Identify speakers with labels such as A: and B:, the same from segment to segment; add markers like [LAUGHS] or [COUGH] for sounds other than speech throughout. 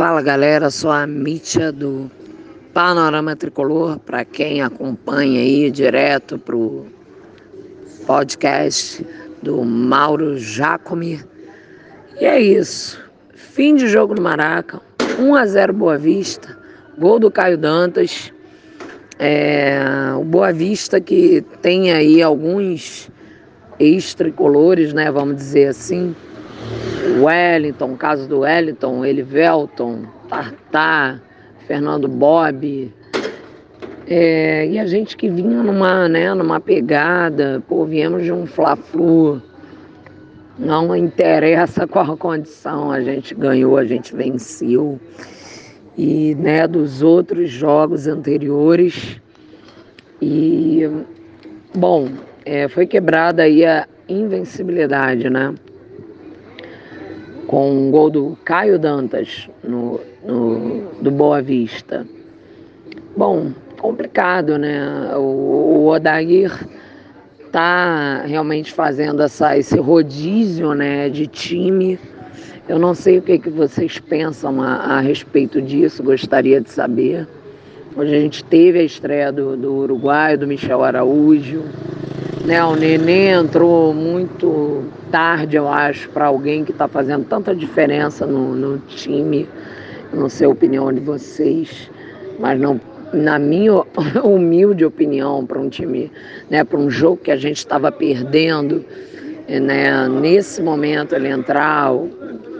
A: Fala galera, sou a Mítia do Panorama Tricolor, para quem acompanha aí direto pro podcast do Mauro Jacomi. E é isso. Fim de jogo no Maraca, 1 a 0 Boa Vista, gol do Caio Dantas. É, o Boa Vista que tem aí alguns ex-tricolores, né, vamos dizer assim, Wellington, caso do Wellington, Elivelton, Tartar, Fernando Bob. É, e a gente que vinha numa, né, numa pegada, pô, viemos de um Fla-Flu, não interessa [LAUGHS] qual a condição, a gente ganhou, a gente venceu. E né, dos outros jogos anteriores. E, bom, é, foi quebrada aí a invencibilidade, né? com um gol do Caio Dantas no, no, do Boa Vista. Bom, complicado, né? O, o Odair tá realmente fazendo essa, esse rodízio né, de time. Eu não sei o que, que vocês pensam a, a respeito disso, gostaria de saber. Hoje a gente teve a estreia do, do Uruguai, do Michel Araújo. Né, o Nenê entrou muito tarde, eu acho, para alguém que está fazendo tanta diferença no, no time. não sei a opinião de vocês, mas não, na minha [LAUGHS] humilde opinião, para um time, né, para um jogo que a gente estava perdendo, né, nesse momento ele entrar, o,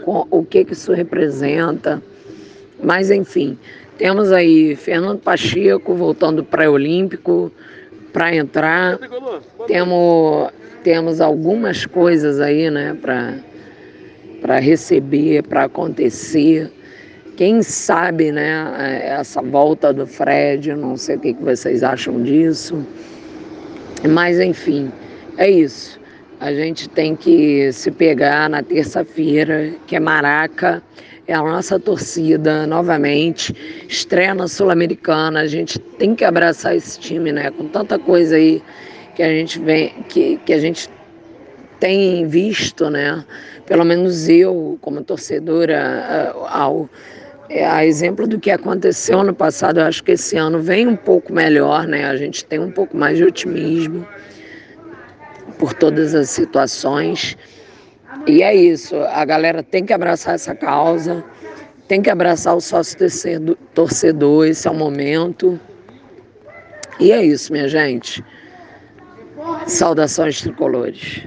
A: o que, que isso representa. Mas enfim, temos aí Fernando Pacheco voltando pré-olímpico para entrar. Temos, temos algumas coisas aí, né, para receber, para acontecer. Quem sabe, né, essa volta do Fred, não sei o que, que vocês acham disso. Mas, enfim, é isso. A gente tem que se pegar na terça-feira, que é Maraca é a nossa torcida novamente, estreia na Sul-Americana, a gente tem que abraçar esse time, né? Com tanta coisa aí que a gente vem, que, que a gente tem visto, né? Pelo menos eu, como torcedora, ao a exemplo do que aconteceu no passado, eu acho que esse ano vem um pouco melhor, né? A gente tem um pouco mais de otimismo por todas as situações. E é isso, a galera tem que abraçar essa causa, tem que abraçar o sócio torcedor, esse é o momento. E é isso, minha gente. Saudações tricolores.